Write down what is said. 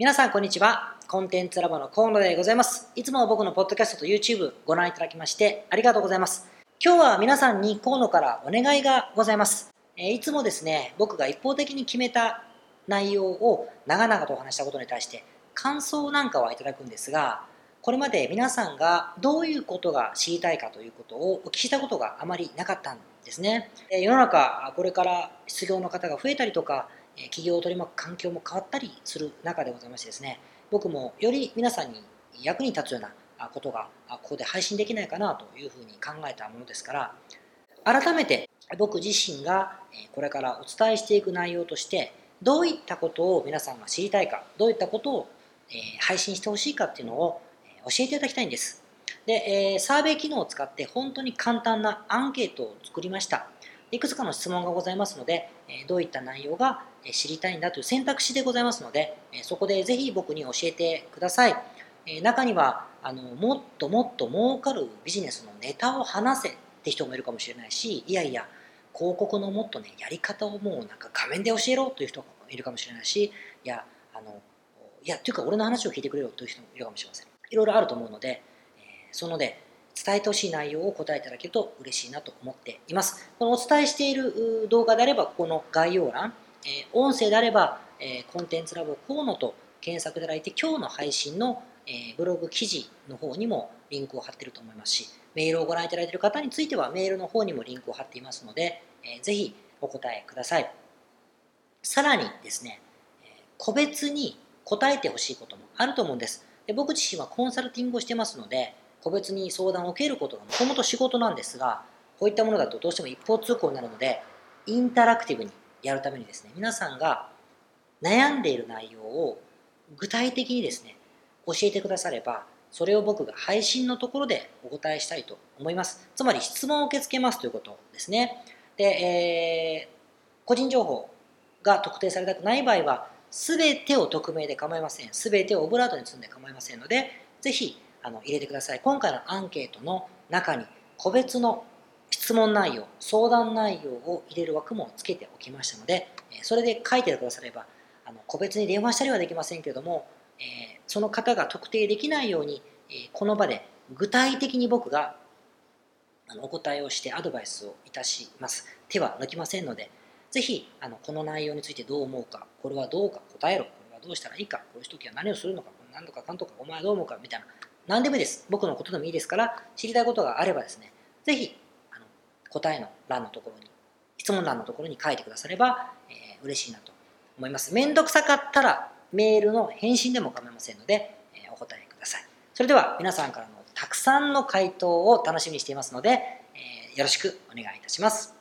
皆さんこんにちは。コンテンツラボの河野でございます。いつも僕のポッドキャストと YouTube ご覧いただきましてありがとうございます。今日は皆さんに河野からお願いがございます。えいつもですね、僕が一方的に決めた内容を長々とお話したことに対して感想なんかはいただくんですが、これまで皆さんがどういうことが知りたいかということをお聞きしたことがあまりなかったんですね。世の中、これから失業の方が増えたりとか、企業を取り巻く環境も変わったりする中でございましてですね、僕もより皆さんに役に立つようなことがここで配信できないかなというふうに考えたものですから、改めて僕自身がこれからお伝えしていく内容として、どういったことを皆さんが知りたいか、どういったことを配信してほしいかっていうのを教えていただきたいんです。で、サーベイ機能を使って本当に簡単なアンケートを作りました。いくつかの質問がございますので、えどういった内容が知りたいんだという選択肢でございますので、えそこでぜひ僕に教えてください。え中にはあのもっともっと儲かるビジネスのネタを話せって人もいるかもしれないし、いやいや、広告のもっとね、やり方をもうなんか画面で教えろという人もいるかもしれないし、いや、あの、いや、というか俺の話を聞いてくれよという人もいるかもしれません。いろいろあると思うので、えそので、伝えてほしい内容を答えいただけると嬉しいなと思っています。このお伝えしている動画であれば、ここの概要欄、え音声であれば、えコンテンツラボ河野と検索いただいて、今日の配信の、えブログ記事の方にもリンクを貼っていると思いますし、メールをご覧いただいている方については、メールの方にもリンクを貼っていますので、えーぜひお答えください。さらにですね、個別に答えてほしいこともあると思うんです。で僕自身はコンサルティングをしてますので、個別に相談を受けることがもともと仕事なんですが、こういったものだとどうしても一方通行になるので、インタラクティブにやるためにですね、皆さんが悩んでいる内容を具体的にですね、教えてくだされば、それを僕が配信のところでお答えしたいと思います。つまり質問を受け付けますということですね。で、えー個人情報が特定されたくない場合は、すべてを匿名で構いません。すべてをオブラートに積んで構いませんので、ぜひあの入れてください。今回のアンケートの中に個別の質問内容、相談内容を入れる枠もつけておきましたので、それで書いてくだされば、あの個別に電話したりはできませんけれども、えーその方が特定できないように、えーこの場で具体的に僕があのお答えをしてアドバイスをいたします。手は抜きませんので、ぜひあのこの内容についてどう思うか、これはどうか答えろ、これはどうしたらいいか、こういう時は何をするのか、何とかかんとか、お前はどう思うかみたいな、何でもいいです。僕のことでもいいですから、知りたいことがあればですね、ぜひあの答えの欄のところに、質問欄のところに書いてくだされば、えー嬉しいなと思います。めんどくさかったらメールの返信でも構いませんので、えーお答えください。それでは皆さんからのたくさんの回答を楽しみにしていますので、えーよろしくお願いいたします。